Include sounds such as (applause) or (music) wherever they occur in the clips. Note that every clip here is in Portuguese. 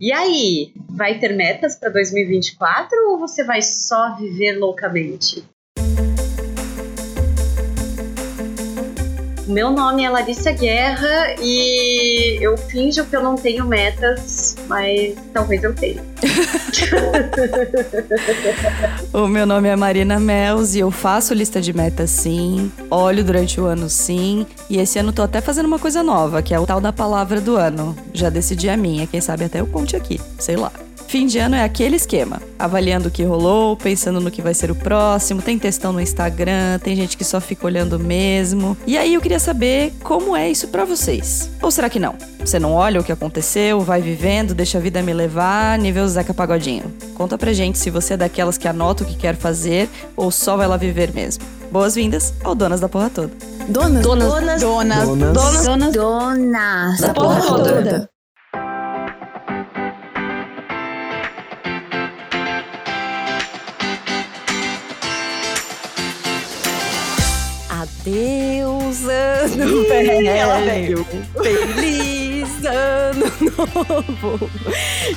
E aí, vai ter metas para 2024 ou você vai só viver loucamente? Meu nome é Larissa Guerra e eu finjo que eu não tenho metas, mas talvez eu tenha. (laughs) o meu nome é Marina Mels e eu faço lista de metas sim, olho durante o ano sim, e esse ano tô até fazendo uma coisa nova, que é o tal da palavra do ano. Já decidi a minha, quem sabe até eu conte aqui, sei lá. Fim de ano é aquele esquema, avaliando o que rolou, pensando no que vai ser o próximo, tem textão no Instagram, tem gente que só fica olhando mesmo. E aí eu queria saber como é isso para vocês. Ou será que não? Você não olha o que aconteceu, vai vivendo, deixa a vida me levar, nível Zeca Pagodinho. Conta pra gente se você é daquelas que anota o que quer fazer ou só vai lá viver mesmo. Boas-vindas ao Donas da Porra Toda. Donas, donas, donas, donas, donas, donas, donas, donas da Porra Toda. Deus, ano velho. Feliz ano (laughs) novo.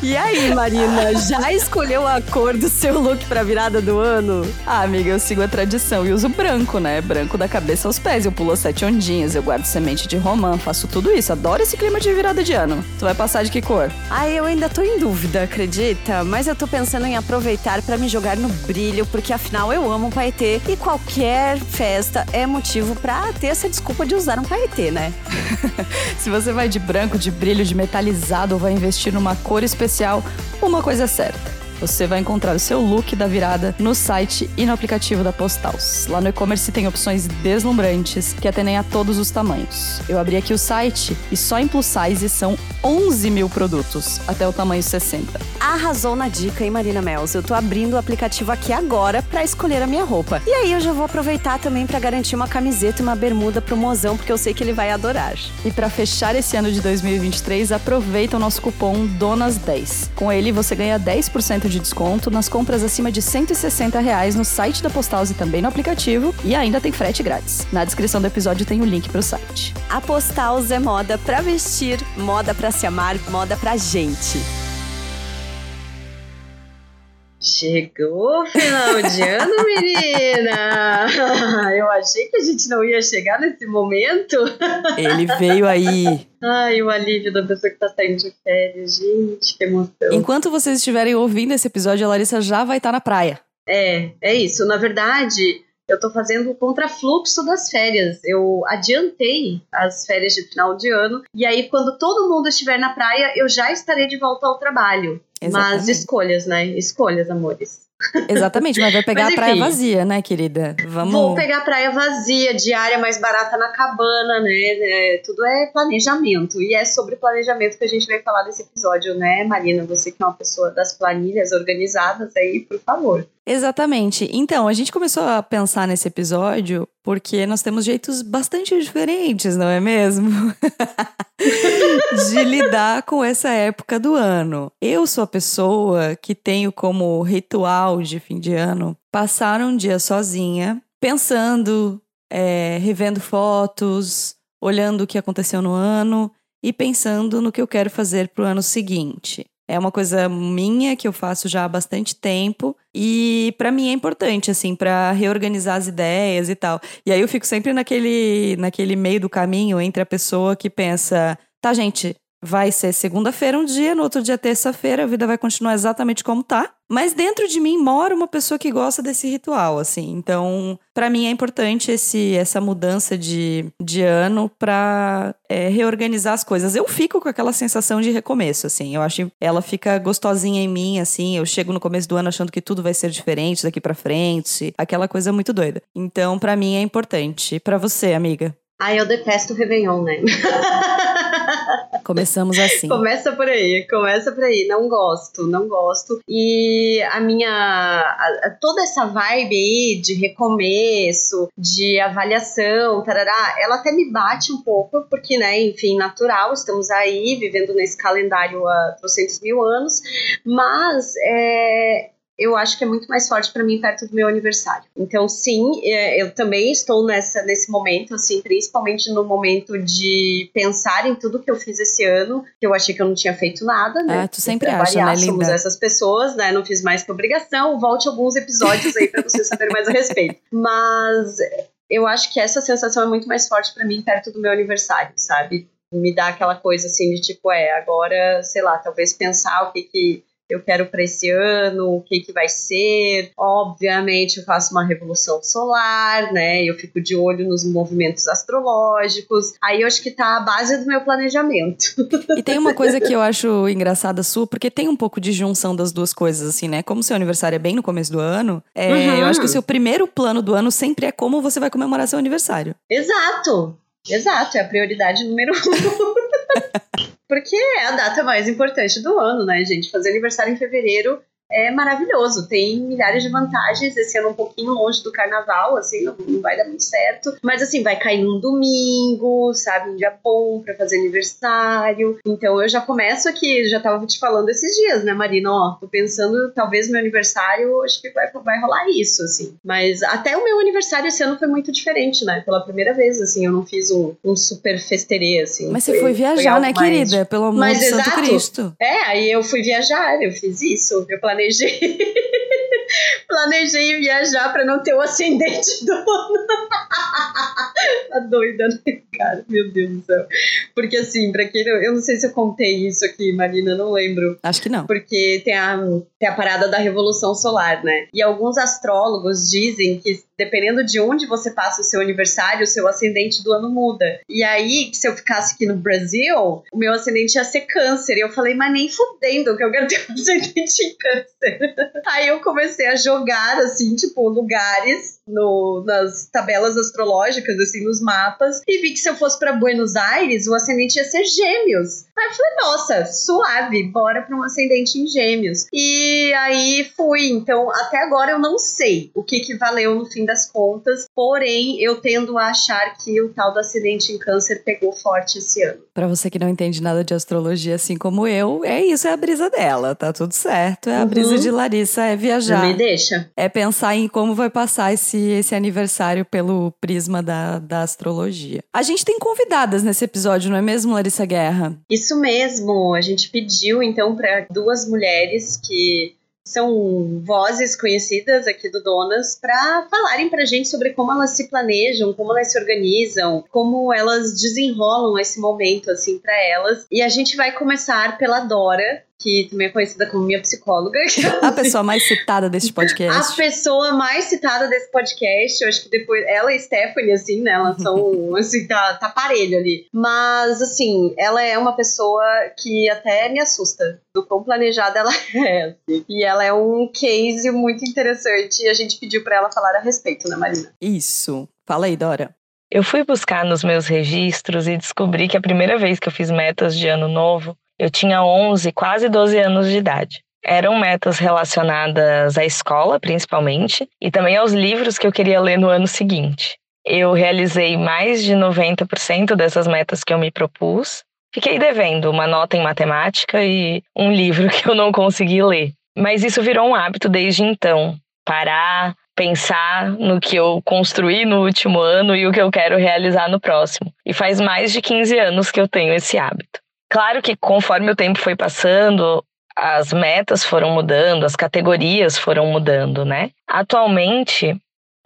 E aí, Marina, já escolheu a cor do seu look pra virada do ano? Ah, amiga, eu sigo a tradição e uso branco, né? Branco da cabeça aos pés. Eu pulo sete ondinhas, eu guardo semente de romã, faço tudo isso. Adoro esse clima de virada de ano. Tu vai passar de que cor? Ah, eu ainda tô em dúvida, acredita? Mas eu tô pensando em aproveitar para me jogar no brilho, porque afinal eu amo paetê e qualquer festa é motivo para ter essa desculpa de usar um paetê, né? (laughs) Se você vai de branco, de brilho, de metalizado ou vai investir numa cor especial, uma coisa é certa você vai encontrar o seu look da virada no site e no aplicativo da Postals. Lá no e-commerce tem opções deslumbrantes que atendem a todos os tamanhos. Eu abri aqui o site e só em plus size são 11 mil produtos, até o tamanho 60. Arrasou na dica, hein, Marina Mels? Eu tô abrindo o aplicativo aqui agora para escolher a minha roupa. E aí eu já vou aproveitar também para garantir uma camiseta e uma bermuda pro mozão, porque eu sei que ele vai adorar. E para fechar esse ano de 2023, aproveita o nosso cupom DONAS10. Com ele você ganha 10% de desconto nas compras acima de 160 reais no site da Postals e também no aplicativo. E ainda tem frete grátis. Na descrição do episódio tem o link pro site. A Postals é moda pra vestir, moda pra se amar, moda pra gente. Chegou o final de ano, menina! (laughs) Eu achei que a gente não ia chegar nesse momento. Ele veio aí. Ai, o alívio da pessoa que tá saindo de férias. Gente, que emoção. Enquanto vocês estiverem ouvindo esse episódio, a Larissa já vai estar tá na praia. É, é isso. Na verdade, eu tô fazendo o contrafluxo das férias. Eu adiantei as férias de final de ano. E aí, quando todo mundo estiver na praia, eu já estarei de volta ao trabalho. Exatamente. Mas escolhas, né? Escolhas, amores. Exatamente, mas vai pegar mas, a praia vazia, né, querida? Vamos. Vou pegar a praia vazia, diária mais barata na cabana, né? É, tudo é planejamento. E é sobre planejamento que a gente vai falar nesse episódio, né, Marina? Você que é uma pessoa das planilhas organizadas aí, por favor. Exatamente. Então, a gente começou a pensar nesse episódio porque nós temos jeitos bastante diferentes, não é mesmo? (laughs) de lidar com essa época do ano. Eu sou a pessoa que tenho como ritual de fim de ano passar um dia sozinha, pensando, é, revendo fotos, olhando o que aconteceu no ano e pensando no que eu quero fazer para o ano seguinte. É uma coisa minha que eu faço já há bastante tempo e para mim é importante assim para reorganizar as ideias e tal. E aí eu fico sempre naquele naquele meio do caminho entre a pessoa que pensa, tá gente, vai ser segunda-feira um dia, no outro dia terça-feira, a vida vai continuar exatamente como tá. Mas dentro de mim mora uma pessoa que gosta desse ritual, assim. Então, para mim é importante esse, essa mudança de, de ano para é, reorganizar as coisas. Eu fico com aquela sensação de recomeço, assim. Eu acho ela fica gostosinha em mim, assim. Eu chego no começo do ano achando que tudo vai ser diferente daqui para frente, aquela coisa muito doida. Então, para mim é importante. Para você, amiga? Ah, eu detesto o Réveillon, né? (laughs) Começamos assim. começa por aí, começa por aí. Não gosto, não gosto. E a minha. A, toda essa vibe aí de recomeço, de avaliação, tarará, ela até me bate um pouco, porque, né, enfim, natural, estamos aí vivendo nesse calendário há 300 mil anos, mas é, eu acho que é muito mais forte para mim perto do meu aniversário. Então, sim, é, eu também estou nessa, nesse momento, assim, principalmente no momento de pensar em tudo que eu fiz esse ano, que eu achei que eu não tinha feito nada, né? Ah, tu sempre acha, né, somos linda? essas pessoas, né? Não fiz mais que obrigação. Volte alguns episódios aí para você saber mais a respeito. Mas eu acho que essa sensação é muito mais forte para mim perto do meu aniversário, sabe? Me dá aquela coisa assim de tipo, é, agora, sei lá, talvez pensar o que que eu quero para esse ano, o que que vai ser. Obviamente, eu faço uma revolução solar, né? Eu fico de olho nos movimentos astrológicos. Aí eu acho que tá a base do meu planejamento. (laughs) E tem uma coisa que eu acho engraçada sua, porque tem um pouco de junção das duas coisas, assim, né? Como seu aniversário é bem no começo do ano, é, Uhum. eu acho que o seu primeiro plano do ano sempre é como você vai comemorar seu aniversário. Exato. Exato, é a prioridade número um. (laughs) Porque é a data mais importante do ano, né, gente? Fazer aniversário em fevereiro é maravilhoso. Tem milhares de vantagens. Esse ano um pouquinho longe do carnaval, assim, não, não vai dar muito certo. Mas assim, vai cair num domingo, sabe? Um dia bom pra fazer aniversário. Então eu já começo aqui, já tava te falando esses dias, né, Marina? Ó, tô pensando, talvez meu aniversário, acho que vai, vai rolar isso, assim. Mas até o meu aniversário esse ano foi muito diferente, né? Pela primeira vez, assim, eu não fiz um, um super festerê, assim. Mas você foi viajar, algo né, mais- querida? Pelo amor Mas de Santo exato. Cristo. É, aí eu fui viajar, eu fiz isso, eu planejei. (laughs) planejei viajar pra não ter o ascendente do ano. (laughs) tá doida, né, cara? Meu Deus do céu. Porque assim, pra quem eu não sei se eu contei isso aqui, Marina, não lembro. Acho que não. Porque tem a, tem a parada da Revolução Solar, né? E alguns astrólogos dizem que dependendo de onde você passa o seu aniversário, o seu ascendente do ano muda. E aí, se eu ficasse aqui no Brasil, o meu ascendente ia ser câncer. E eu falei, mas nem fudendo que eu quero ter um (laughs) ascendente em câncer. Aí eu comecei a jogar, assim, tipo, lugares no, nas tabelas astrológicas, assim, nos mapas, e vi que se eu fosse pra Buenos Aires, o ascendente ia ser gêmeos. Aí eu falei, nossa, suave, bora pra um ascendente em gêmeos. E aí fui. Então, até agora eu não sei o que, que valeu no fim das contas, porém, eu tendo a achar que o tal do ascendente em câncer pegou forte esse ano. Pra você que não entende nada de astrologia, assim como eu, é isso, é a brisa dela, tá tudo certo. É a Uhum. brisa de Larissa, é viajar. me deixa. É pensar em como vai passar esse, esse aniversário pelo prisma da, da astrologia. A gente tem convidadas nesse episódio, não é mesmo, Larissa Guerra? Isso mesmo, a gente pediu então para duas mulheres que são vozes conhecidas aqui do Donas para falarem pra gente sobre como elas se planejam, como elas se organizam, como elas desenrolam esse momento assim para elas. E a gente vai começar pela Dora, que também é conhecida como minha psicóloga. (laughs) A pessoa mais citada deste (laughs) A podcast. pessoa mais citada desse podcast, eu acho que depois. Ela e Stephanie, assim, né? Elas são. (laughs) assim, tá, tá parelho ali. Mas, assim, ela é uma pessoa que até me assusta do quão planejada ela é. assim. E ela é um case muito interessante e a gente pediu pra ela falar a respeito, né, Marina? Isso. Fala aí, Dora. Eu fui buscar nos meus registros e descobri que a primeira vez que eu fiz metas de ano novo, eu tinha 11, quase 12 anos de idade. Eram metas relacionadas à escola, principalmente, e também aos livros que eu queria ler no ano seguinte. Eu realizei mais de 90% dessas metas que eu me propus. Fiquei devendo uma nota em matemática e um livro (laughs) que eu não consegui ler. Mas isso virou um hábito desde então. Parar, pensar no que eu construí no último ano e o que eu quero realizar no próximo. E faz mais de 15 anos que eu tenho esse hábito. Claro que conforme o tempo foi passando, as metas foram mudando, as categorias foram mudando, né? Atualmente,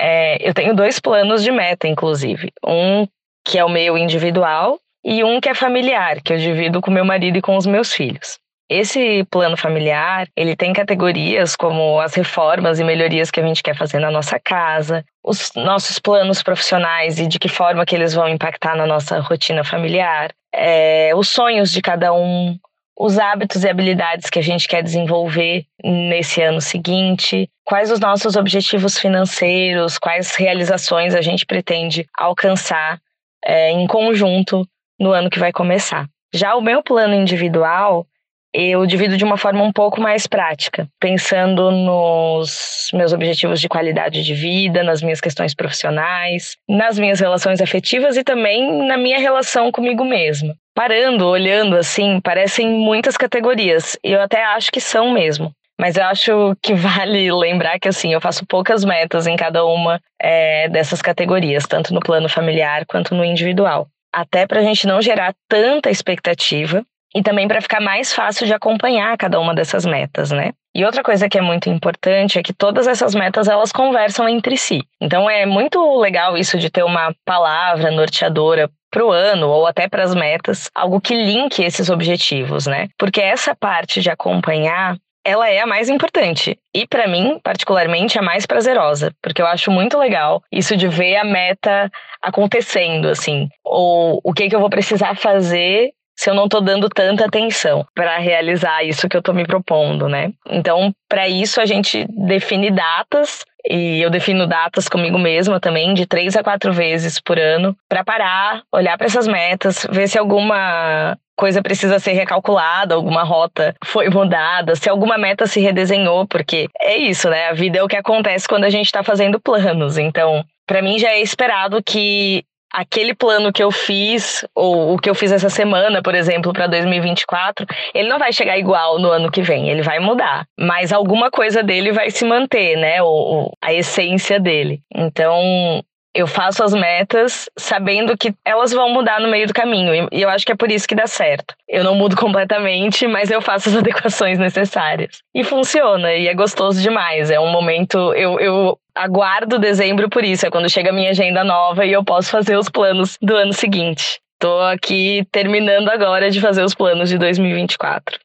é, eu tenho dois planos de meta, inclusive. Um que é o meu individual e um que é familiar, que eu divido com meu marido e com os meus filhos. Esse plano familiar, ele tem categorias como as reformas e melhorias que a gente quer fazer na nossa casa, os nossos planos profissionais e de que forma que eles vão impactar na nossa rotina familiar, é, os sonhos de cada um, os hábitos e habilidades que a gente quer desenvolver nesse ano seguinte, quais os nossos objetivos financeiros, quais realizações a gente pretende alcançar é, em conjunto no ano que vai começar. Já o meu plano individual, eu divido de uma forma um pouco mais prática, pensando nos meus objetivos de qualidade de vida, nas minhas questões profissionais, nas minhas relações afetivas e também na minha relação comigo mesma. Parando, olhando assim, parecem muitas categorias, e eu até acho que são mesmo. Mas eu acho que (laughs) vale lembrar que assim, eu faço poucas metas em cada uma é, dessas categorias, tanto no plano familiar quanto no individual. Até para a gente não gerar tanta expectativa e também para ficar mais fácil de acompanhar cada uma dessas metas, né? E outra coisa que é muito importante é que todas essas metas elas conversam entre si. Então é muito legal isso de ter uma palavra norteadora para o ano ou até para as metas, algo que linke esses objetivos, né? Porque essa parte de acompanhar ela é a mais importante. E para mim, particularmente, a mais prazerosa, porque eu acho muito legal isso de ver a meta acontecendo, assim. Ou o que, que eu vou precisar fazer se eu não estou dando tanta atenção para realizar isso que eu estou me propondo, né? Então, para isso a gente define datas e eu defino datas comigo mesma também, de três a quatro vezes por ano, para parar, olhar para essas metas, ver se alguma coisa precisa ser recalculada, alguma rota foi mudada, se alguma meta se redesenhou, porque é isso, né? A vida é o que acontece quando a gente está fazendo planos. Então, para mim já é esperado que aquele plano que eu fiz, ou o que eu fiz essa semana, por exemplo, para 2024, ele não vai chegar igual no ano que vem, ele vai mudar. Mas alguma coisa dele vai se manter, né? O, a essência dele. Então, eu faço as metas sabendo que elas vão mudar no meio do caminho. E eu acho que é por isso que dá certo. Eu não mudo completamente, mas eu faço as (laughs) adequações necessárias. E funciona, e é gostoso demais. É um momento. Eu, eu aguardo dezembro por isso. É quando chega a minha agenda nova e eu posso fazer os planos do ano seguinte. Tô aqui terminando agora de fazer os planos de 2024.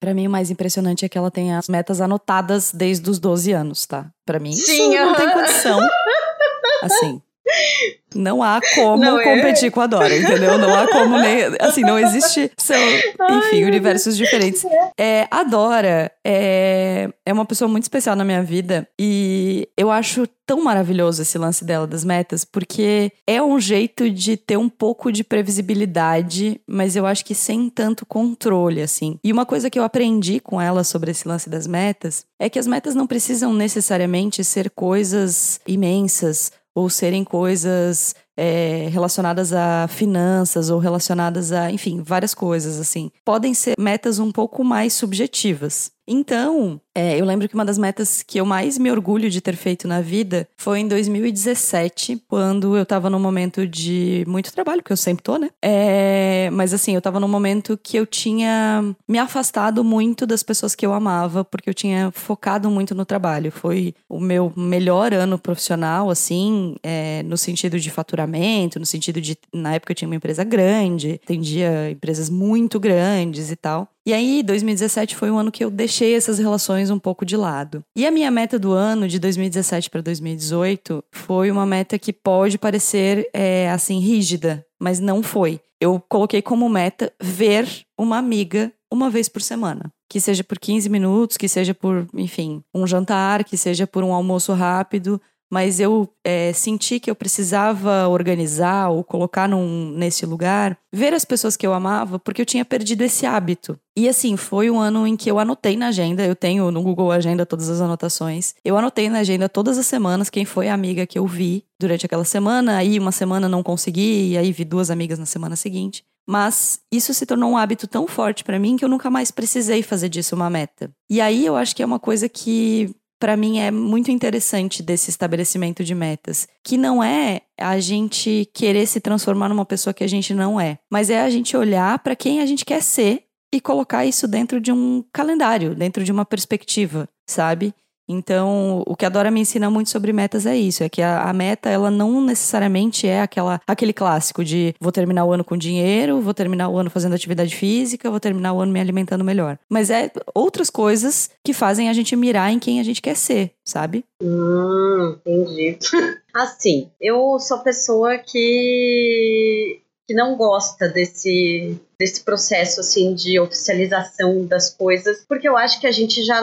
Para mim, o mais impressionante é que ela tem as metas anotadas desde os 12 anos, tá? Para mim, Sim, isso não tem condição. (laughs) Assim, não há como não é? competir com a Dora, entendeu? Não há como nem. Assim, não existe. São, enfim, Ai, universos diferentes. É, a Dora é, é uma pessoa muito especial na minha vida e eu acho tão maravilhoso esse lance dela das metas, porque é um jeito de ter um pouco de previsibilidade, mas eu acho que sem tanto controle, assim. E uma coisa que eu aprendi com ela sobre esse lance das metas é que as metas não precisam necessariamente ser coisas imensas ou serem coisas é, relacionadas a finanças ou relacionadas a, enfim, várias coisas assim. Podem ser metas um pouco mais subjetivas. Então, é, eu lembro que uma das metas que eu mais me orgulho de ter feito na vida foi em 2017, quando eu tava num momento de muito trabalho, que eu sempre tô, né? É, mas assim, eu tava num momento que eu tinha me afastado muito das pessoas que eu amava, porque eu tinha focado muito no trabalho. Foi o meu melhor ano profissional, assim, é, no sentido de faturamento, no sentido de, na época eu tinha uma empresa grande, atendia empresas muito grandes e tal. E aí, 2017 foi um ano que eu deixei essas relações um pouco de lado. E a minha meta do ano, de 2017 para 2018, foi uma meta que pode parecer, é, assim, rígida, mas não foi. Eu coloquei como meta ver uma amiga uma vez por semana. Que seja por 15 minutos, que seja por, enfim, um jantar, que seja por um almoço rápido, mas eu é, senti que eu precisava organizar ou colocar num, nesse lugar, ver as pessoas que eu amava, porque eu tinha perdido esse hábito. E assim, foi um ano em que eu anotei na agenda, eu tenho no Google Agenda todas as anotações. Eu anotei na agenda todas as semanas quem foi a amiga que eu vi durante aquela semana, aí uma semana não consegui, e aí vi duas amigas na semana seguinte. Mas isso se tornou um hábito tão forte para mim que eu nunca mais precisei fazer disso uma meta. E aí eu acho que é uma coisa que para mim é muito interessante desse estabelecimento de metas, que não é a gente querer se transformar numa pessoa que a gente não é, mas é a gente olhar para quem a gente quer ser e colocar isso dentro de um calendário, dentro de uma perspectiva, sabe? Então, o que a Dora me ensina muito sobre metas é isso, é que a, a, meta, ela não necessariamente é aquela, aquele clássico de vou terminar o ano com dinheiro, vou terminar o ano fazendo atividade física, vou terminar o ano me alimentando melhor. Mas é outras coisas que fazem a gente mirar em quem a gente quer ser, sabe? Hum, entendi. (laughs) assim, eu sou pessoa que que não gosta desse desse processo assim de oficialização das coisas, porque eu acho que a gente já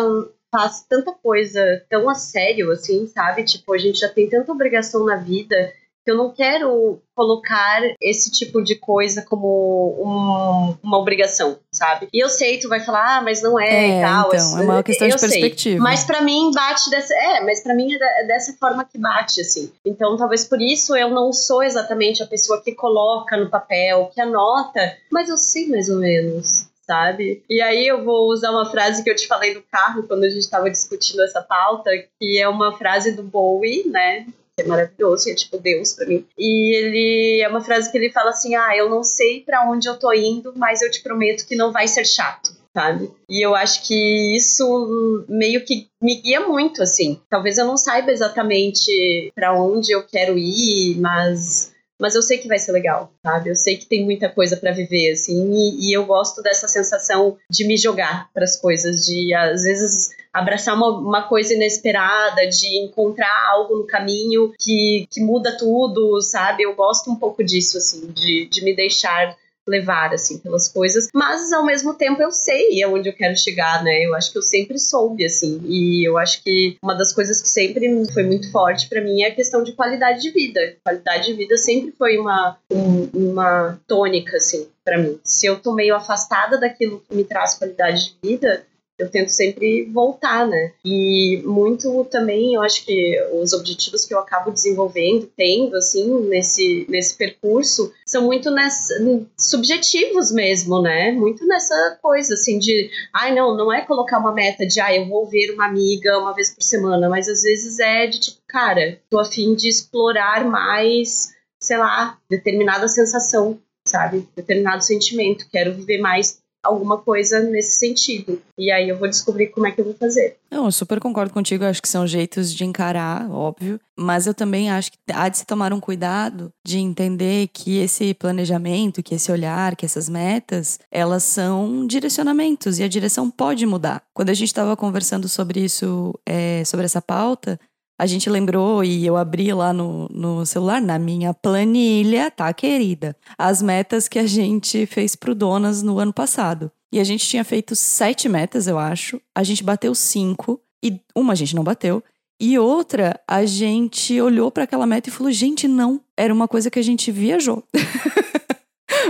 faz tanta coisa tão a sério, assim, sabe? Tipo, a gente já tem tanta obrigação na vida que eu não quero colocar esse tipo de coisa como um, uma obrigação, sabe? E eu sei, tu vai falar, ah, mas não é, é e tal. Então, é uma questão de perspectiva. Sei. Mas para mim bate dessa. É, mas para mim é, é dessa forma que bate, assim. Então, talvez por isso eu não sou exatamente a pessoa que coloca no papel, que anota, mas eu sei mais ou menos sabe? E aí eu vou usar uma frase que eu te falei no carro quando a gente estava discutindo essa pauta, que é uma frase do Bowie, né? que é maravilhoso, é tipo Deus para mim. E ele é uma frase que ele fala assim: "Ah, eu não sei para onde eu tô indo, mas eu te prometo que não vai ser chato" sabe? E eu acho que isso meio que me guia muito, assim. Talvez eu não saiba exatamente para onde eu quero ir, mas mas eu sei que vai ser legal, sabe? Eu sei que tem muita coisa para viver, assim, e, e, eu gosto dessa sensação de me jogar para as coisas, de às vezes abraçar uma, uma, coisa inesperada, de encontrar algo no caminho que, que muda tudo, sabe? Eu gosto um pouco disso, assim, de, de me deixar levar, assim, pelas coisas, mas ao mesmo tempo eu sei aonde eu quero chegar, né? Eu acho que eu sempre soube, assim, e eu acho que uma das coisas que sempre foi muito forte para mim é a questão de qualidade de vida. Qualidade de vida sempre foi uma, um, uma tônica, assim, para mim. Se eu tô meio afastada daquilo que me traz qualidade de vida, eu tento sempre voltar, né? E muito também, eu acho que os objetivos que eu acabo desenvolvendo, tendo, assim, nesse, nesse percurso, são muito nessa, subjetivos mesmo, né? Muito nessa coisa, assim, de, ai, não, não é colocar uma meta de, ai, eu vou ver uma amiga uma vez por semana, mas às vezes é de, tipo, cara, tô afim de explorar mais, sei lá, determinada sensação, sabe? Determinado sentimento, quero viver mais alguma coisa nesse sentido. E aí eu vou descobrir como é que eu vou fazer. Não, eu super concordo contigo, acho que são jeitos de encarar, óbvio, mas eu também acho que há de se tomar um cuidado de entender que esse planejamento, que esse olhar, que essas metas, elas são direcionamentos e a direção pode mudar. Quando a gente estava conversando sobre isso, é, sobre essa pauta, a gente lembrou e eu abri lá no, no celular, na minha planilha, tá, querida? As metas que a gente fez pro Donas no ano passado. E a gente tinha feito sete metas, eu acho. A gente bateu cinco. E uma a gente não bateu. E outra, a gente olhou para aquela meta e falou: gente, não. Era uma coisa que a gente viajou. (laughs)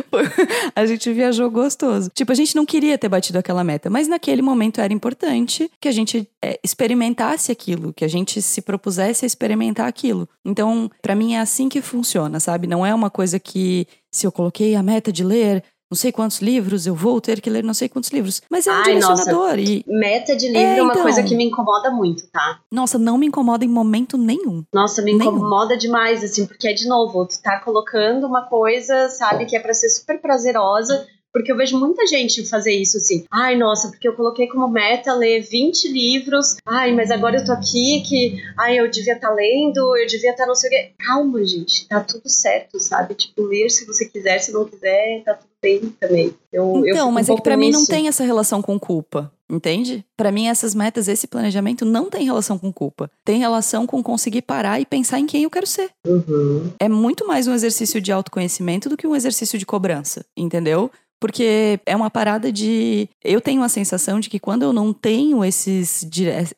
(laughs) a gente viajou gostoso. Tipo, a gente não queria ter batido aquela meta, mas naquele momento era importante que a gente é, experimentasse aquilo, que a gente se propusesse a experimentar aquilo. Então, para mim é assim que funciona, sabe? Não é uma coisa que se eu coloquei a meta de ler não sei quantos livros, eu vou ter que ler não sei quantos livros. Mas é um Ai, direcionador. Nossa, e... Meta de livro é, é uma então... coisa que me incomoda muito, tá? Nossa, não me incomoda em momento nenhum. Nossa, me nenhum. incomoda demais, assim, porque é de novo, tu tá colocando uma coisa, sabe, que é para ser super prazerosa porque eu vejo muita gente fazer isso assim. Ai, nossa, porque eu coloquei como meta ler 20 livros. Ai, mas agora eu tô aqui que. Ai, eu devia estar tá lendo, eu devia estar tá não sei o quê. Calma, gente. Tá tudo certo, sabe? Tipo, ler se você quiser, se não quiser, tá tudo bem também. Eu, então, eu mas um é que pra mim não tem essa relação com culpa. Entende? Para mim, essas metas, esse planejamento não tem relação com culpa. Tem relação com conseguir parar e pensar em quem eu quero ser. Uhum. É muito mais um exercício de autoconhecimento do que um exercício de cobrança, entendeu? Porque é uma parada de. Eu tenho a sensação de que quando eu não tenho esses.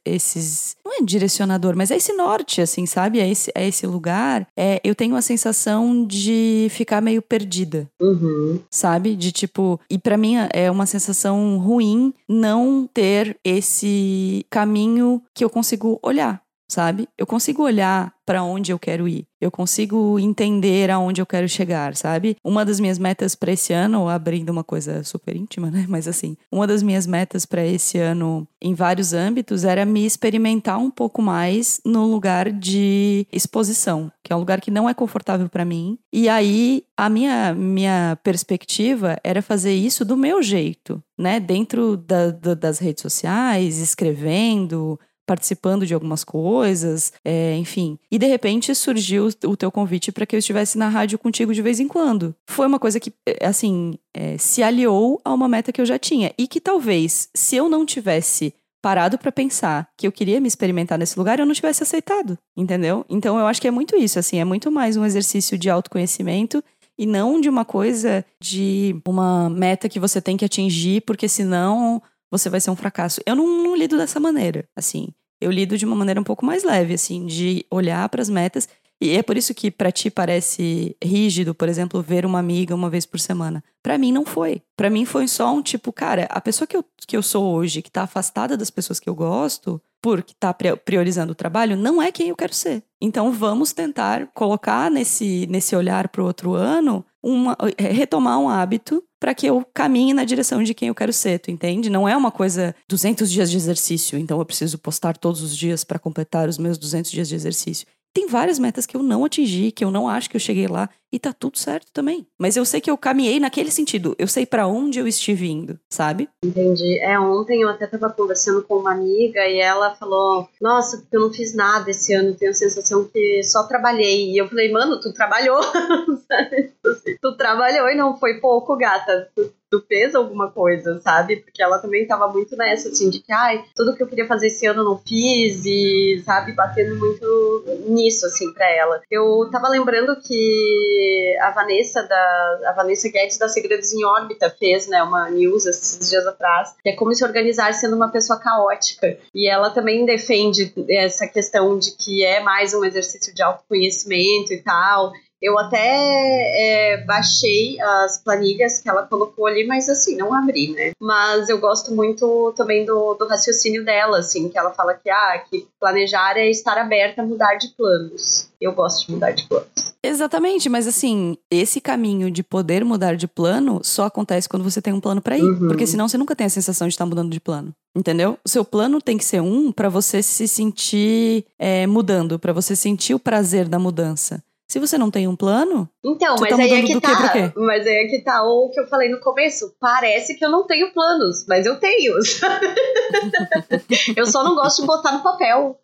esses não é direcionador, mas é esse norte, assim, sabe? É esse, é esse lugar. É, eu tenho a sensação de ficar meio perdida. Uhum. Sabe? De tipo. E para mim é uma sensação ruim não ter esse caminho que eu consigo olhar sabe? Eu consigo olhar para onde eu quero ir. Eu consigo entender aonde eu quero chegar, sabe? Uma das minhas metas para esse ano, abrindo uma coisa super íntima, né? (laughs) Mas assim, uma das minhas metas para esse ano em vários âmbitos era me experimentar um pouco mais no lugar de exposição, que é um lugar que não é confortável para mim. E aí a minha minha perspectiva era fazer isso do meu jeito, né? Dentro da, da, das redes sociais, escrevendo, participando de algumas coisas, é, enfim. E de repente surgiu o teu convite para que eu estivesse na rádio contigo de vez em quando. Foi uma coisa que, é, assim, é, se aliou a uma meta que eu já tinha. E que talvez, se eu não tivesse parado para pensar que eu queria me experimentar nesse lugar, eu não tivesse aceitado, entendeu? Então eu acho que é muito isso, assim, é muito mais um exercício de autoconhecimento e não de uma coisa de uma meta que você tem que atingir, porque senão você vai ser um fracasso. Eu não, não lido dessa maneira, assim. Eu lido de uma maneira um pouco mais leve, assim, de olhar para as metas E é por isso que para ti parece rígido, por exemplo, ver uma amiga uma vez por semana. Para mim não foi. Para mim foi só um tipo, cara, a pessoa que eu, que eu sou hoje, que tá afastada das pessoas que eu gosto, porque tá priorizando o trabalho, não é quem eu quero ser. Então vamos tentar colocar nesse, nesse olhar para o outro ano, uma, retomar um hábito para que eu caminhe na direção de quem eu quero ser, tu entende? Não é uma coisa 200 dias de exercício, então eu preciso postar todos os dias para completar os meus 200 dias de exercício. Tem várias metas que eu não atingi, que eu não acho que eu cheguei lá e tá tudo certo também. Mas eu sei que eu caminhei naquele sentido. Eu sei para onde eu estive indo, sabe? Entendi. É, ontem eu até tava conversando com uma amiga e ela falou: Nossa, porque eu não fiz nada esse ano, tenho a sensação que só trabalhei. E eu falei: Mano, tu trabalhou. (laughs) tu trabalhou e não foi pouco, gata. Tu tu fez alguma coisa, sabe? Porque ela também tava muito nessa, assim, de que, ai, tudo que eu queria fazer esse ano eu não fiz, e, sabe, batendo muito nisso, assim, pra ela. Eu tava lembrando que a Vanessa, da, a Vanessa Guedes da Segredos em Órbita fez, né, uma news esses dias atrás, que é como se organizar sendo uma pessoa caótica. E ela também defende essa questão de que é mais um exercício de autoconhecimento e tal, eu até é, baixei as planilhas que ela colocou ali, mas assim, não abri, né? Mas eu gosto muito também do, do raciocínio dela, assim, que ela fala que, ah, que planejar é estar aberta a mudar de planos. Eu gosto de mudar de planos. Exatamente, mas assim, esse caminho de poder mudar de plano só acontece quando você tem um plano para ir. Uhum. Porque senão você nunca tem a sensação de estar mudando de plano. Entendeu? O seu plano tem que ser um para você se sentir é, mudando, para você sentir o prazer da mudança. Se você não tem um plano. Então, mas tá aí é que tá. Mas aí é que tá o que eu falei no começo. Parece que eu não tenho planos, mas eu tenho. (laughs) eu só não gosto de botar no papel.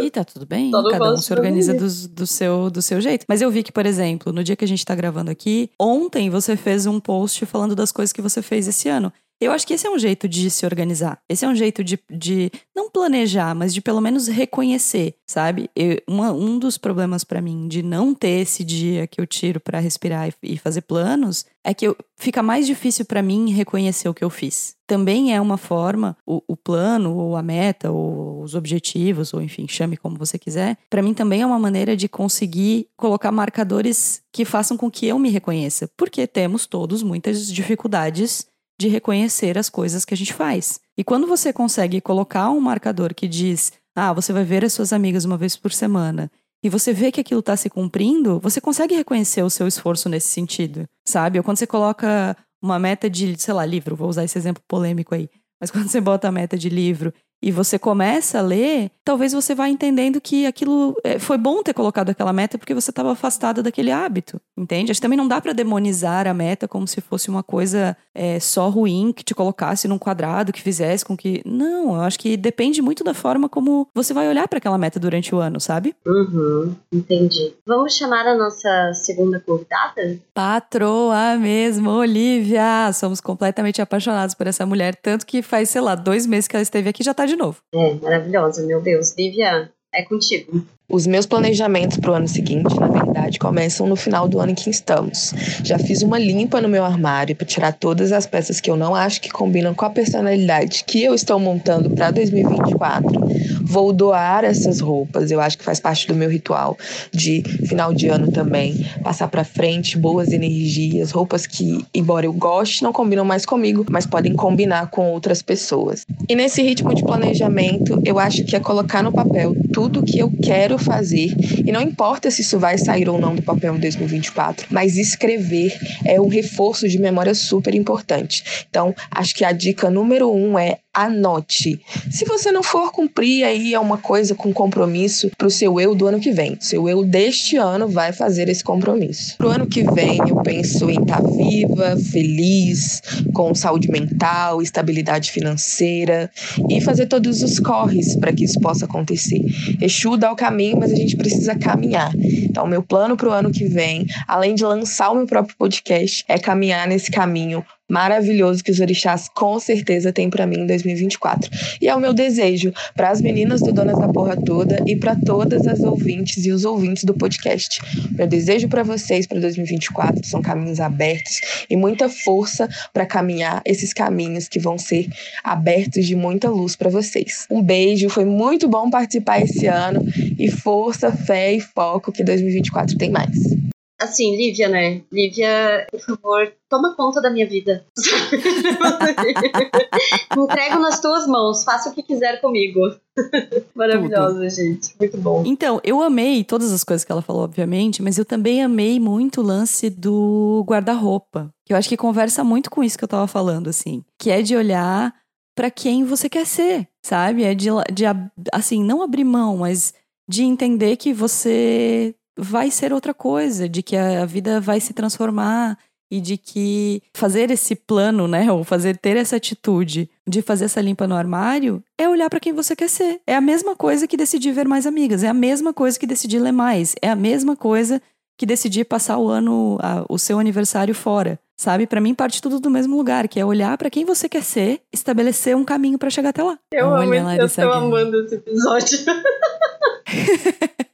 E tá tudo bem. Cada um se organiza do, do, seu, do seu jeito. Mas eu vi que, por exemplo, no dia que a gente tá gravando aqui, ontem você fez um post falando das coisas que você fez esse ano. Eu acho que esse é um jeito de se organizar. Esse é um jeito de, de não planejar, mas de pelo menos reconhecer, sabe? Eu, uma, um dos problemas para mim de não ter esse dia que eu tiro para respirar e, e, fazer planos é que eu, fica mais difícil para mim reconhecer o que eu fiz. Também é uma forma, o, o plano, ou a meta, ou os objetivos, ou enfim, chame como você quiser, para mim também é uma maneira de conseguir colocar marcadores que façam com que eu me reconheça. Porque temos todos muitas dificuldades de reconhecer as coisas que a gente faz. E quando você consegue colocar um marcador que diz, ah, você vai ver as suas amigas uma vez por semana, e você vê que aquilo está se cumprindo, você consegue reconhecer o seu esforço nesse sentido, sabe? Ou quando você coloca uma meta de, sei lá, livro, vou usar esse exemplo polêmico aí, mas (laughs) quando você bota a meta de livro e você começa a ler, talvez você vá entendendo que aquilo é, foi bom ter colocado aquela meta porque você estava afastada daquele hábito, entende? Acho que também não dá para demonizar a meta como se fosse uma coisa é, só ruim que te colocasse num quadrado, que fizesse com que. Não, eu acho que depende muito da forma como você vai olhar para aquela meta durante o ano, sabe? Uhum, entendi. Vamos chamar a nossa segunda convidada? Patroa mesmo, Olivia! Somos completamente apaixonados por essa mulher, tanto que faz, sei lá, dois meses que ela esteve aqui já tá de novo. É, maravilhosa, meu Deus. Lívia, é contigo. Os meus planejamentos para o ano seguinte, na verdade, começam no final do ano em que estamos. Já fiz uma limpa no meu armário para tirar todas as peças que eu não acho que combinam com a personalidade que eu estou montando para 2024. Vou doar essas roupas, eu acho que faz parte do meu ritual de final de ano também, passar para frente boas energias, roupas que, embora eu goste, não combinam mais comigo, mas podem combinar com outras pessoas. E nesse ritmo de planejamento, eu acho que é colocar no papel tudo que eu quero fazer, e não importa se isso vai sair ou não do papel em 2024, mas escrever é um reforço de memória super importante. Então, acho que a dica número um é anote. Se você não for cumprir aí é uma coisa com compromisso para o seu eu do ano que vem. Seu eu deste ano vai fazer esse compromisso. Pro ano que vem eu penso em estar tá viva, feliz, com saúde mental, estabilidade financeira e fazer todos os corres para que isso possa acontecer. Exu dá o caminho, mas a gente precisa caminhar. Então, meu plano para o ano que vem, além de lançar o meu próprio podcast, é caminhar nesse caminho maravilhoso que os orixás com certeza têm para mim em 2024. E é o meu desejo para as meninas do Donas da Porra Toda e para todas as ouvintes e os ouvintes do podcast. Meu desejo para vocês para 2024 são caminhos abertos e muita força para caminhar esses caminhos que vão ser abertos de muita luz para vocês. Um beijo, foi muito bom participar esse ano e força, fé e foco que 2024 tem mais. Assim, Lívia, né? Lívia, por favor, toma conta da minha vida. (laughs) Entrego nas tuas mãos, faça o que quiser comigo. (laughs) Maravilhosa, gente. Muito bom. Então, eu amei todas as coisas que ela falou, obviamente, mas eu também amei muito o lance do guarda-roupa. Que eu acho que conversa muito com isso que eu tava falando, assim. Que é de olhar para quem você quer ser, sabe? É de, de, assim, não abrir mão, mas de entender que você vai ser outra coisa, de que a vida vai se transformar e de que fazer esse plano, né, ou fazer ter essa atitude de fazer essa limpa no armário é olhar para quem você quer ser. É a mesma coisa que decidir ver mais amigas, é a mesma coisa que decidir ler mais, é a mesma coisa que decidir passar o ano, a, o seu aniversário fora. Sabe? Para mim parte tudo do mesmo lugar, que é olhar para quem você quer ser, estabelecer um caminho para chegar até lá. Eu Olha, amo, eu tô amando esse episódio. (laughs)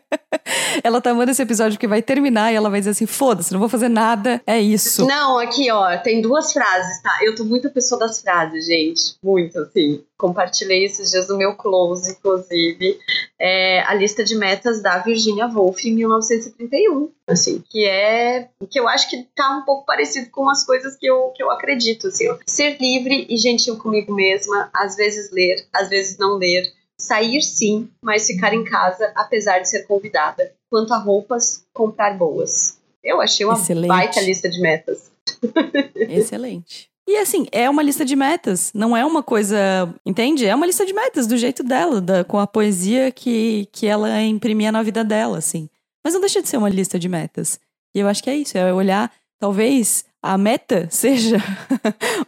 (laughs) ela tá amando esse episódio porque vai terminar e ela vai dizer assim: foda-se, não vou fazer nada, é isso. Não, aqui, ó, tem duas frases, tá? Eu tô muito pessoa das frases, gente. Muito, assim. Compartilhei esses dias no meu close, inclusive, é, a lista de metas da Virginia Woolf em 1931, assim, que é que eu acho que tá um pouco parecido com as coisas que eu, que eu acredito, assim, ó. Ser livre e gentil comigo mesma, às vezes ler, às vezes não ler, Sair sim, mas ficar em casa, apesar de ser convidada. Quanto a roupas, comprar boas. Eu achei uma Excelente. baita lista de metas. (laughs) Excelente. E assim, é uma lista de metas, não é uma coisa. Entende? É uma lista de metas do jeito dela, da, com a poesia que, que ela imprimia na vida dela, assim. Mas não deixa de ser uma lista de metas. E eu acho que é isso, é olhar, talvez a meta (laughs) seja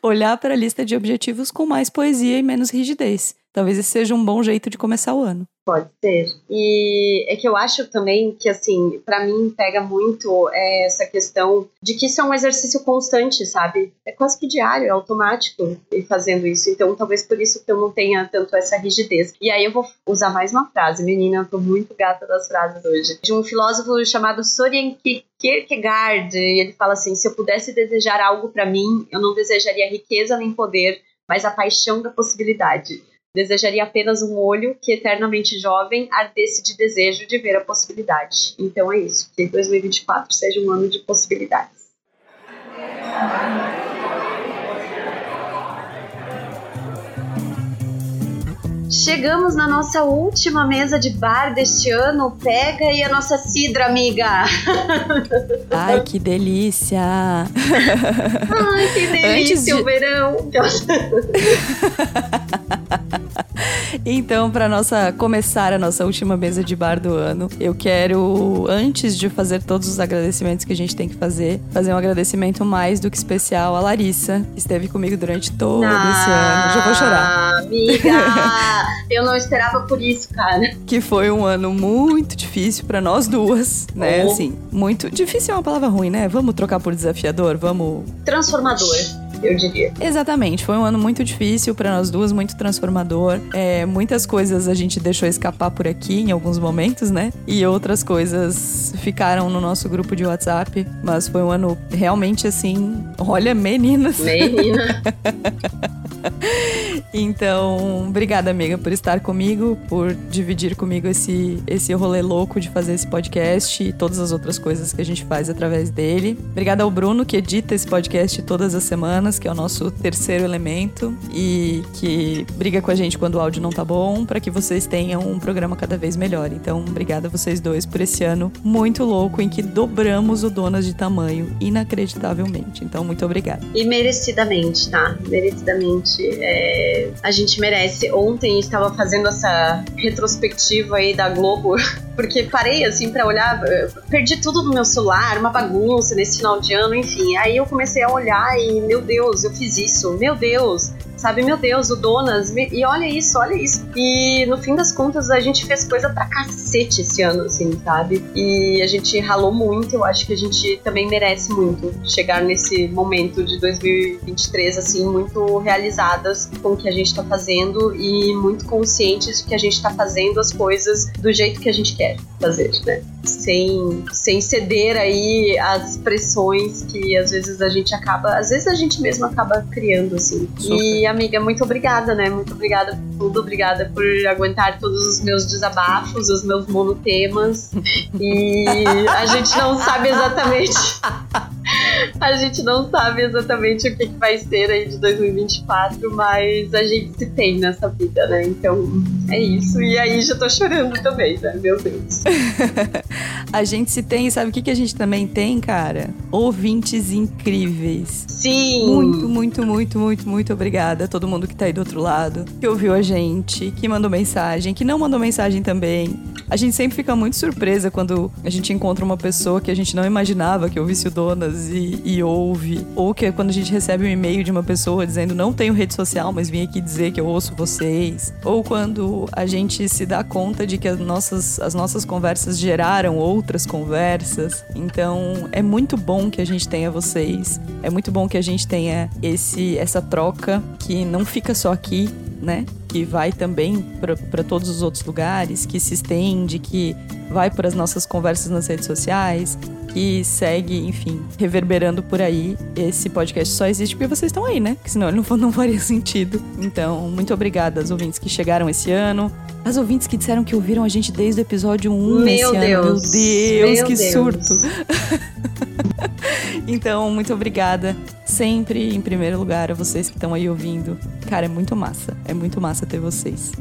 olhar para a lista de objetivos com mais poesia e menos rigidez. Talvez esse seja um bom jeito de começar o ano. Pode ser. E é que eu acho também que, assim, para mim pega muito é, essa questão de que isso é um exercício constante, sabe? É quase que diário, é automático ir fazendo isso. Então, talvez por isso que eu não tenha tanto essa rigidez. E aí eu vou usar mais uma frase. Menina, eu tô muito gata das frases hoje. De um filósofo chamado Soren Kierkegaard. E ele fala assim: se eu pudesse desejar algo para mim, eu não desejaria riqueza nem poder, mas a paixão da possibilidade. Desejaria apenas um olho que, eternamente jovem, ardesse de desejo de ver a possibilidade. Então é isso. Que 2024 seja um ano de possibilidades. Chegamos na nossa última mesa de bar deste ano. Pega aí a nossa cidra, amiga. Ai, que delícia. Ai, que delícia de... o verão. (laughs) então, para nossa começar a nossa última mesa de bar do ano, eu quero antes de fazer todos os agradecimentos que a gente tem que fazer, fazer um agradecimento mais do que especial à Larissa, que esteve comigo durante todo ah, esse ano. Já vou chorar. Amiga, (laughs) eu não esperava por isso, cara. Que foi um ano muito difícil para nós duas, né? Oh. Assim, muito difícil é uma palavra ruim, né? Vamos trocar por desafiador, vamos transformador eu diria. Exatamente, foi um ano muito difícil para nós duas, muito transformador. É, muitas coisas a gente deixou escapar por aqui em alguns momentos, né? E outras coisas ficaram no nosso grupo de WhatsApp, mas foi um ano realmente assim, olha, meninas. Menina. (laughs) então, obrigada, amiga, por estar comigo, por dividir comigo esse, esse rolê louco de fazer esse podcast e todas as outras coisas que a gente faz através dele. Obrigada ao Bruno, que edita esse podcast todas as semanas, que é o nosso terceiro elemento e que briga com a gente quando o áudio não tá bom, para que vocês tenham um programa cada vez melhor. Então, obrigada a vocês dois por esse ano muito louco em que dobramos o Donas de tamanho inacreditavelmente. Então, muito obrigada. E merecidamente, tá? Merecidamente é, a gente merece. Ontem estava fazendo essa retrospectiva aí da Globo, (laughs) porque parei assim para olhar, perdi tudo no meu celular, uma bagunça nesse final de ano, enfim. Aí eu comecei a olhar e, meu Deus, eu fiz isso, meu Deus, sabe? Meu Deus, o Donas, e olha isso, olha isso. E no fim das contas, a gente fez coisa pra cacete esse ano, assim, sabe? E a gente ralou muito, eu acho que a gente também merece muito chegar nesse momento de 2023, assim, muito realizadas com o que a gente tá fazendo e muito conscientes de que a gente tá fazendo as coisas do jeito que a gente quer fazer, né? Sem, sem ceder aí às pressões que às vezes a gente acaba, às vezes a gente mesmo acaba criando, assim. E, amiga, muito obrigada, né? Muito obrigada por tudo, obrigada por aguentar todos os meus desabafos, os meus monotemas. e a gente não sabe exatamente. (laughs) (laughs) a gente não sabe exatamente o que, que vai ser aí de 2024, mas a gente se tem nessa vida, né? Então é isso. E aí já tô chorando também, né? Meu Deus. (laughs) a gente se tem, sabe o que, que a gente também tem, cara? Ouvintes incríveis. Sim! Muito, muito, muito, muito, muito obrigada a todo mundo que tá aí do outro lado, que ouviu a gente, que mandou mensagem, que não mandou mensagem também. A gente sempre fica muito surpresa quando a gente encontra uma pessoa que a gente não imaginava que ouvisse o Donas e, e ouve. Ou que é quando a gente recebe um e-mail de uma pessoa dizendo não tenho rede social, mas vim aqui dizer que eu ouço vocês. Ou quando a gente se dá conta de que as nossas, as nossas conversas geraram outras conversas. Então é muito bom que a gente tenha vocês. É muito bom que a gente tenha esse, essa troca que não fica só aqui, né? Que vai também para todos os outros lugares, que se estende, que vai para as nossas conversas nas redes sociais, que segue, enfim, reverberando por aí. Esse podcast só existe porque vocês estão aí, né? Que senão ele não, não faria sentido. Então, muito obrigada aos ouvintes que chegaram esse ano. As ouvintes que disseram que ouviram a gente desde o episódio 1 Meu esse Deus. ano. Meu Deus, Meu que Deus. surto. (laughs) então, muito obrigada. Sempre em primeiro lugar a vocês que estão aí ouvindo. Cara, é muito massa. É muito massa ter vocês.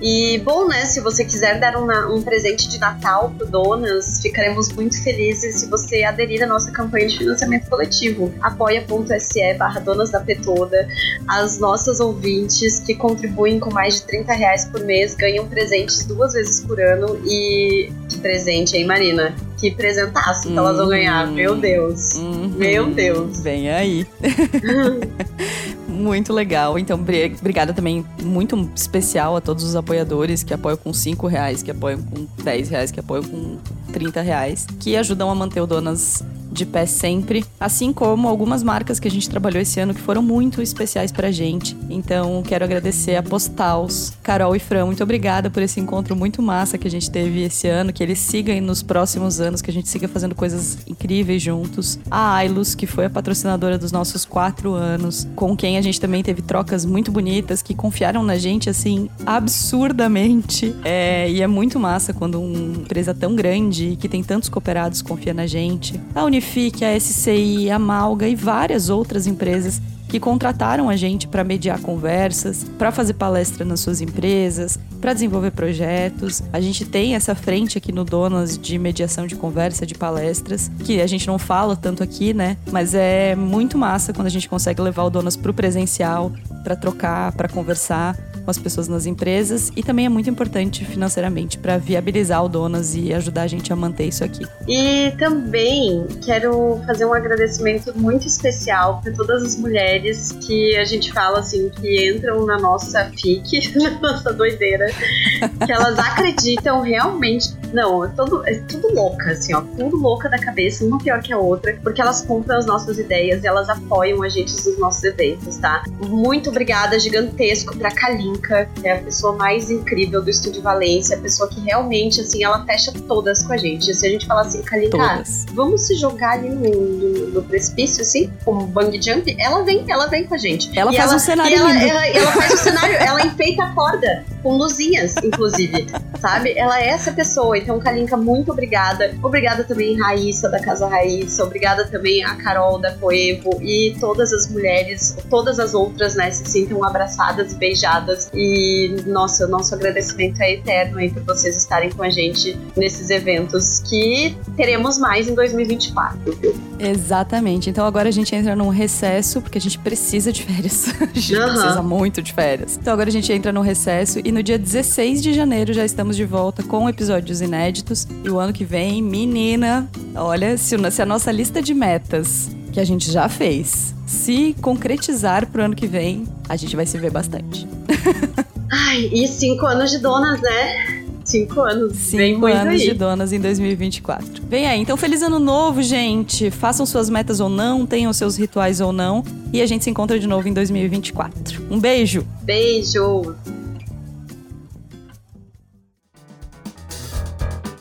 E bom, né? Se você quiser dar uma- um presente de Natal pro Donas, ficaremos muito felizes se você aderir à nossa campanha de financiamento coletivo. apoia.se barra Donas da Petoda. As nossas ouvintes que contribuem com mais de 30 reais por mês ganham presentes duas vezes por ano. E que presente, hein, Marina? Que presentaço que elas vão ganhar. Meu Deus. Uhum. Meu Deus. Vem aí. (laughs) muito legal. Então, bri- obrigada também, muito especial a todos os apoiadores que apoiam com 5 reais, que apoiam com 10 reais, que apoiam com 30 reais, que ajudam a manter o Donas de pé sempre, assim como algumas marcas que a gente trabalhou esse ano que foram muito especiais pra gente. Então, quero agradecer a Postals, Carol e Fran, muito obrigada por esse encontro muito massa que a gente teve esse ano, que eles sigam nos próximos anos, que a gente siga fazendo coisas incríveis juntos. A Ailus, que foi a patrocinadora dos nossos quatro anos, com quem a gente também teve trocas muito bonitas, que confiaram na gente, assim, absurdamente. É, e é muito massa quando uma empresa tão grande, que tem tantos cooperados, confia na gente. A Unifique, a SCI, a Malga e várias outras empresas que contrataram a gente para mediar conversas, para fazer palestra nas suas empresas, para desenvolver projetos. A gente tem essa frente aqui no Donas de mediação de conversa, de palestras, que a gente não fala tanto aqui, né? Mas é muito massa quando a gente consegue levar o Donas pro presencial, para trocar, para conversar com as pessoas nas empresas e também é muito importante financeiramente para viabilizar o Donas e ajudar a gente a manter isso aqui. E também quero fazer um agradecimento muito especial para todas as mulheres que a gente fala assim, que entram na nossa FIC, (laughs) na nossa doideira, que elas acreditam realmente. Não, é tudo, é tudo louca, assim, ó, tudo louca da cabeça, uma pior que a outra, porque elas compram as nossas ideias e elas apoiam a gente nos nossos eventos, tá? Muito obrigada, gigantesco, pra Kalinka, que é a pessoa mais incrível do Estúdio Valência, a pessoa que realmente, assim, ela fecha todas com a gente. Se a gente falar assim, Kalinka, vamos se jogar ali no, no- no precipício, assim, como bang jump, ela vem, ela vem com a gente. Ela E faz um cenário e ela, ela, ela faz o cenário, ela enfeita a corda com luzinhas, inclusive, sabe? Ela é essa pessoa. Então, Kalinka, muito obrigada. Obrigada também, Raíssa, da Casa Raíssa. Obrigada também a Carol, da Coevo. E todas as mulheres, todas as outras, né, se sintam abraçadas, beijadas. E, nossa, nosso agradecimento é eterno aí por vocês estarem com a gente nesses eventos que teremos mais em 2024, viu? Exatamente. Então agora a gente entra num recesso, porque a gente precisa de férias. (laughs) a gente Aham. precisa muito de férias. Então agora a gente entra num recesso e no dia 16 de janeiro já estamos de volta com episódios inéditos. E o ano que vem, menina, olha, se a nossa lista de metas que a gente já fez, se concretizar pro ano que vem, a gente vai se ver bastante. (laughs) Ai, e cinco anos de donas, né? Cinco anos. Cinco anos de donas em 2024. Vem aí. Então, feliz ano novo, gente. Façam suas metas ou não, tenham seus rituais ou não. E a gente se encontra de novo em 2024. Um beijo. Beijo.